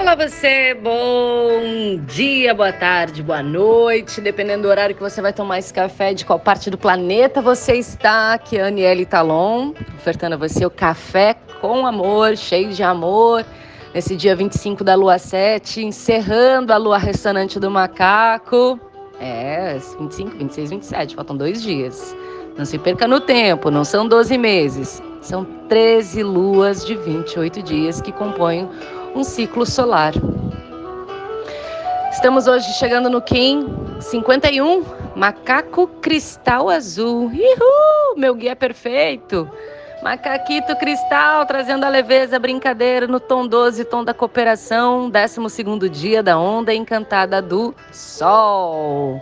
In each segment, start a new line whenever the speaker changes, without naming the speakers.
Olá você, bom dia, boa tarde, boa noite, dependendo do horário que você vai tomar esse café, de qual parte do planeta você está, aqui é Aniele Talon, ofertando a você o café com amor, cheio de amor, nesse dia 25 da lua 7, encerrando a lua ressonante do macaco, é, 25, 26, 27, faltam dois dias, não se perca no tempo, não são 12 meses, são 13 luas de 28 dias que compõem um ciclo solar. Estamos hoje chegando no Kim 51, macaco cristal azul. Uhul, meu guia perfeito. Macaquito cristal trazendo a leveza, a brincadeira no tom 12, tom da cooperação, 12 dia da onda encantada do sol.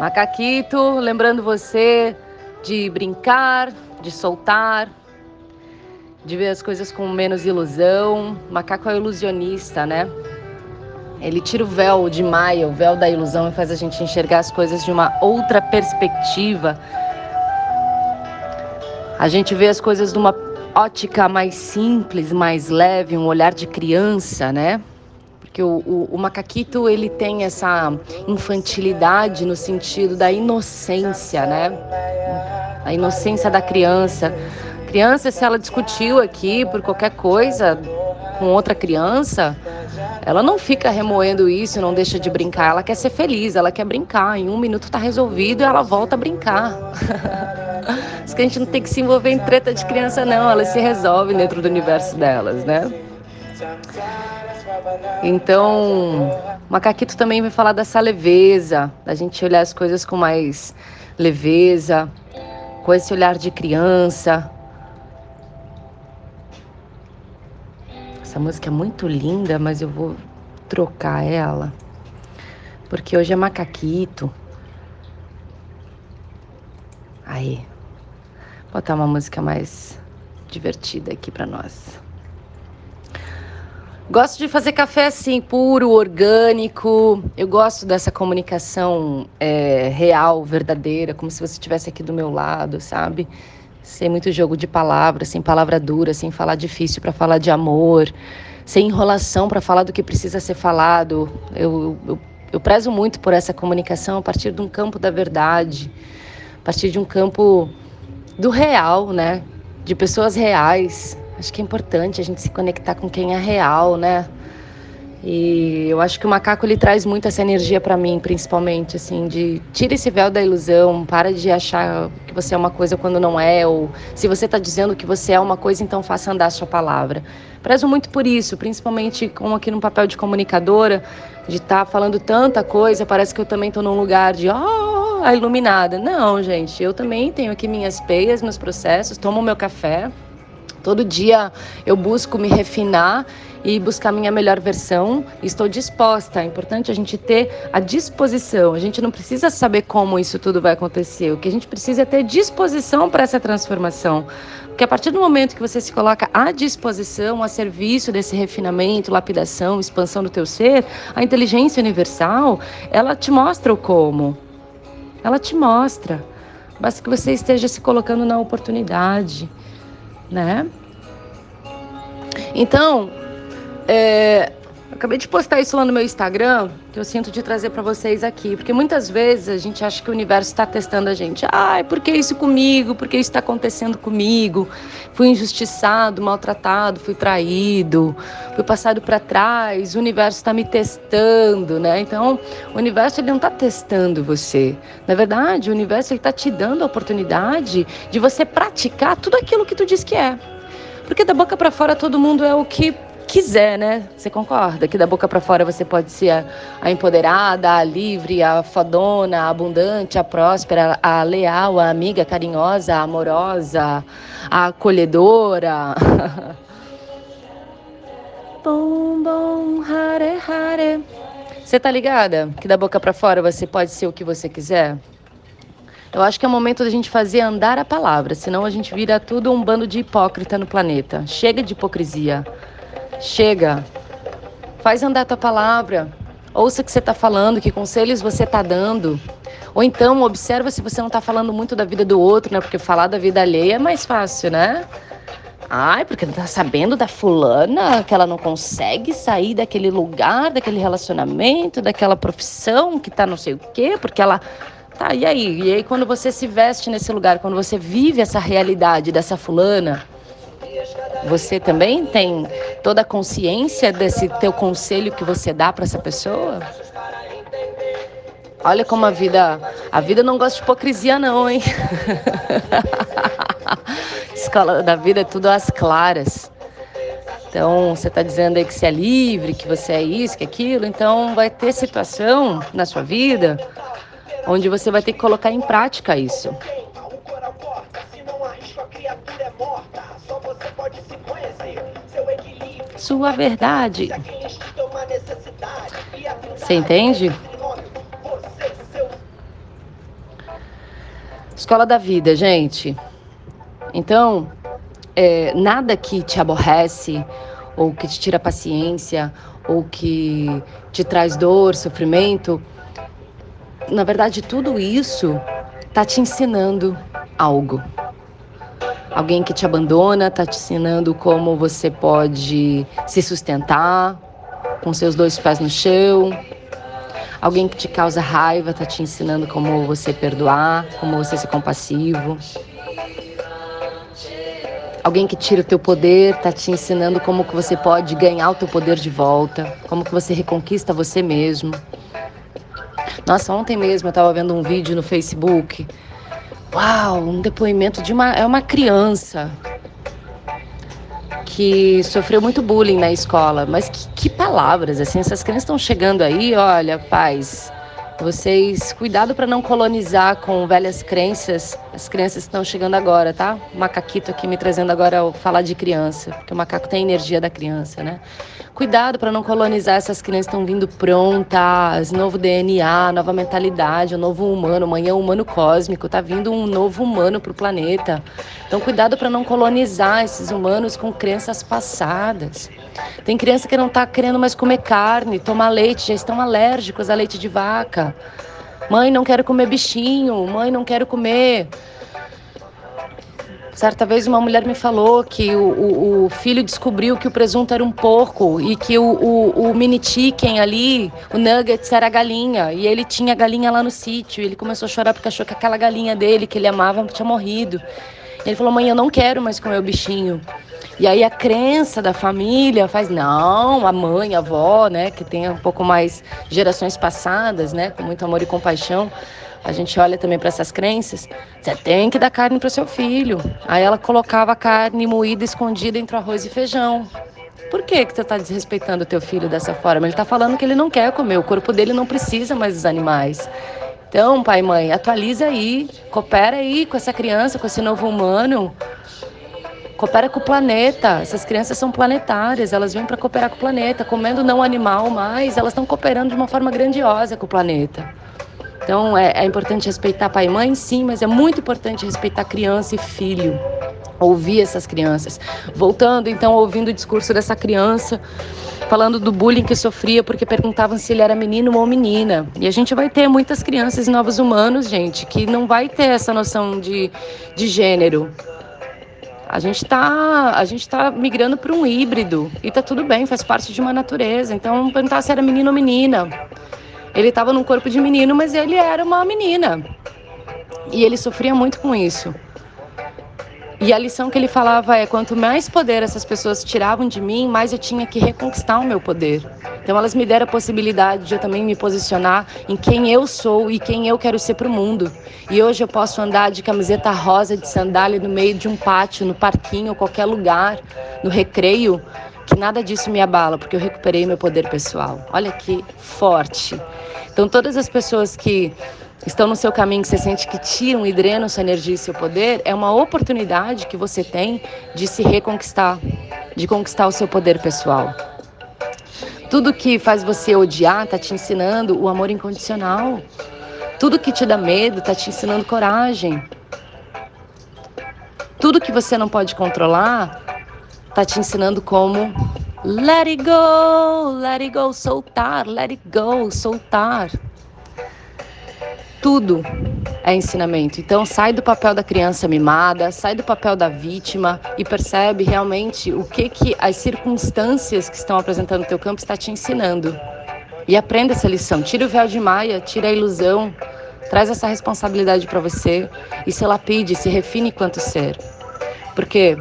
Macaquito, lembrando você de brincar, de soltar, de ver as coisas com menos ilusão. O macaco é ilusionista, né? Ele tira o véu de Maia, o véu da ilusão, e faz a gente enxergar as coisas de uma outra perspectiva. A gente vê as coisas de uma ótica mais simples, mais leve, um olhar de criança, né? Porque o, o, o macaquito ele tem essa infantilidade no sentido da inocência, né? A inocência da criança criança, se ela discutiu aqui por qualquer coisa com outra criança, ela não fica remoendo isso, não deixa de brincar. Ela quer ser feliz, ela quer brincar. Em um minuto tá resolvido e ela volta a brincar. Que a gente não tem que se envolver em treta de criança, não. Elas se resolvem dentro do universo delas, né? Então, Macaquito também vai falar dessa leveza, da gente olhar as coisas com mais leveza, com esse olhar de criança, Essa música é muito linda, mas eu vou trocar ela. Porque hoje é macaquito. Aí. Vou botar uma música mais divertida aqui para nós. Gosto de fazer café assim, puro, orgânico. Eu gosto dessa comunicação é, real, verdadeira, como se você estivesse aqui do meu lado, sabe? Sem muito jogo de palavras, sem palavra dura, sem falar difícil para falar de amor, sem enrolação para falar do que precisa ser falado. Eu, eu, eu prezo muito por essa comunicação a partir de um campo da verdade, a partir de um campo do real, né? De pessoas reais. Acho que é importante a gente se conectar com quem é real, né? E eu acho que o macaco ele traz muito essa energia para mim, principalmente, assim, de tira esse véu da ilusão, para de achar que você é uma coisa quando não é, ou se você está dizendo que você é uma coisa, então faça andar a sua palavra. Prezo muito por isso, principalmente como aqui no papel de comunicadora, de estar tá falando tanta coisa, parece que eu também estou num lugar de, oh, a iluminada. Não, gente, eu também tenho aqui minhas peias, meus processos, tomo meu café. Todo dia eu busco me refinar e buscar minha melhor versão. Estou disposta. É importante a gente ter a disposição. A gente não precisa saber como isso tudo vai acontecer. O que a gente precisa é ter disposição para essa transformação. Porque a partir do momento que você se coloca à disposição, a serviço desse refinamento, lapidação, expansão do teu ser, a inteligência universal, ela te mostra o como. Ela te mostra. Basta que você esteja se colocando na oportunidade, né? Então, é, acabei de postar isso lá no meu Instagram, que eu sinto de trazer para vocês aqui, porque muitas vezes a gente acha que o universo está testando a gente. Ai, por que isso comigo? Por que isso está acontecendo comigo? Fui injustiçado, maltratado, fui traído, fui passado para trás. O universo está me testando, né? Então, o universo ele não está testando você. Na verdade, o universo ele está te dando a oportunidade de você praticar tudo aquilo que tu diz que é. Porque da boca para fora todo mundo é o que quiser, né? Você concorda? Que da boca para fora você pode ser a, a, empoderada, a livre, a fodona, a abundante, a próspera, a leal, a amiga carinhosa, a amorosa, a acolhedora. bom, bom, hare, hare. Você tá ligada? Que da boca para fora você pode ser o que você quiser? Eu acho que é o momento da gente fazer andar a palavra, senão a gente vira tudo um bando de hipócrita no planeta. Chega de hipocrisia. Chega. Faz andar tua palavra. Ouça o que você está falando, que conselhos você está dando. Ou então, observa se você não está falando muito da vida do outro, né? Porque falar da vida alheia é mais fácil, né? Ai, porque não tá sabendo da fulana que ela não consegue sair daquele lugar, daquele relacionamento, daquela profissão que tá não sei o quê, porque ela. Tá, e aí? E aí, quando você se veste nesse lugar, quando você vive essa realidade dessa fulana, você também tem toda a consciência desse teu conselho que você dá para essa pessoa? Olha como a vida, a vida não gosta de hipocrisia não, hein? Escola da vida é tudo às claras. Então, você está dizendo aí que você é livre, que você é isso, que é aquilo. Então, vai ter situação na sua vida onde você vai ter que colocar em prática isso. Sua verdade. Você entende? Escola da vida, gente. Então, é, nada que te aborrece, ou que te tira paciência, ou que te traz dor, sofrimento, na verdade, tudo isso está te ensinando algo. Alguém que te abandona está te ensinando como você pode se sustentar com seus dois pés no chão, Alguém que te causa raiva está te ensinando como você perdoar, como você ser compassivo. Alguém que tira o teu poder está te ensinando como que você pode ganhar o teu poder de volta, como que você reconquista você mesmo. Nossa, ontem mesmo eu estava vendo um vídeo no Facebook. Uau, um depoimento de uma é uma criança que sofreu muito bullying na escola. Mas que, que palavras, assim, essas crianças estão chegando aí, olha, pais, vocês, cuidado para não colonizar com velhas crenças. As crianças estão chegando agora, tá? O macaquito aqui me trazendo agora falar de criança, porque o macaco tem a energia da criança, né? Cuidado para não colonizar essas crianças estão vindo prontas, novo DNA, nova mentalidade, um novo humano, amanhã um humano cósmico, tá vindo um novo humano para o planeta. Então cuidado para não colonizar esses humanos com crenças passadas. Tem criança que não está querendo mais comer carne, tomar leite, já estão alérgicos a leite de vaca. Mãe, não quero comer bichinho, mãe, não quero comer Certa vez uma mulher me falou que o, o, o, filho descobriu que o presunto era um porco e que o, o, o mini chicken ali, o nuggets era a galinha. E ele tinha galinha lá no sítio. Ele começou a chorar porque achou que aquela galinha dele, que ele amava, tinha morrido. Ele falou: mãe, eu não quero mais comer o bichinho. E aí a crença da família faz, não, a mãe, a avó, né, que tem um pouco mais gerações passadas, né, com muito amor e compaixão, a gente olha também para essas crenças, você tem que dar carne para o seu filho. Aí ela colocava a carne moída escondida entre o arroz e feijão. Por que, que você está desrespeitando o teu filho dessa forma? Ele está falando que ele não quer comer, o corpo dele não precisa mais dos animais. Então, pai e mãe, atualiza aí, coopera aí com essa criança, com esse novo humano. Coopera com o planeta. Essas crianças são planetárias, elas vêm para cooperar com o planeta, comendo não animal, mas elas estão cooperando de uma forma grandiosa com o planeta. Então é, é importante respeitar pai e mãe, sim, mas é muito importante respeitar criança e filho. Ouvir essas crianças. Voltando, então, ouvindo o discurso dessa criança, falando do bullying que sofria porque perguntavam se ele era menino ou menina. E a gente vai ter muitas crianças e novos humanos, gente, que não vai ter essa noção de, de gênero. A gente está a gente tá migrando para um híbrido e tá tudo bem, faz parte de uma natureza. Então, perguntar se era menino ou menina. Ele estava num corpo de menino, mas ele era uma menina. E ele sofria muito com isso. E a lição que ele falava é: quanto mais poder essas pessoas tiravam de mim, mais eu tinha que reconquistar o meu poder. Então elas me deram a possibilidade de eu também me posicionar em quem eu sou e quem eu quero ser para o mundo. E hoje eu posso andar de camiseta rosa, de sandália no meio de um pátio, no parquinho, qualquer lugar, no recreio, que nada disso me abala, porque eu recuperei meu poder pessoal. Olha que forte. Então todas as pessoas que estão no seu caminho, que você sente que tiram e drenam sua energia e seu poder, é uma oportunidade que você tem de se reconquistar, de conquistar o seu poder pessoal. Tudo que faz você odiar está te ensinando o amor incondicional. Tudo que te dá medo está te ensinando coragem. Tudo que você não pode controlar está te ensinando como let it go, let it go, soltar, let it go, soltar. tudo é ensinamento. Então sai do papel da criança mimada, sai do papel da vítima e percebe realmente o que que as circunstâncias que estão apresentando no teu campo está te ensinando. E aprenda essa lição. Tira o véu de Maia, tira a ilusão, traz essa responsabilidade para você e se lapide, se refine quanto ser. Porque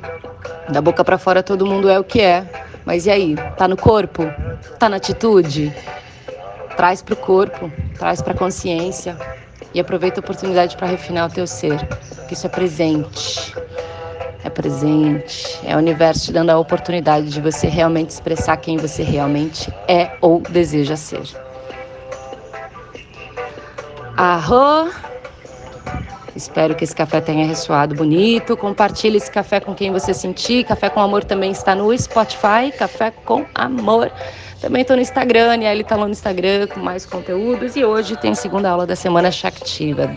da boca para fora todo mundo é o que é, mas e aí? Tá no corpo? Tá na atitude? Traz para o corpo, traz para consciência e aproveita a oportunidade para refinar o teu ser, que isso é presente. É presente, é o universo te dando a oportunidade de você realmente expressar quem você realmente é ou deseja ser. Arro! Espero que esse café tenha ressoado bonito. Compartilhe esse café com quem você sentir. Café com Amor também está no Spotify. Café com Amor. Também estou no Instagram, e ele está lá no Instagram com mais conteúdos. E hoje tem segunda aula da semana Shaktiva.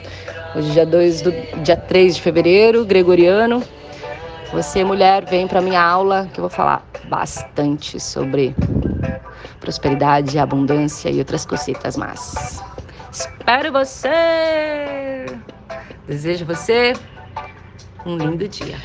Hoje, dia 2 do dia 3 de fevereiro, gregoriano. Você, mulher, vem para minha aula que eu vou falar bastante sobre prosperidade, abundância e outras cositas más. Espero você! Desejo você um lindo dia.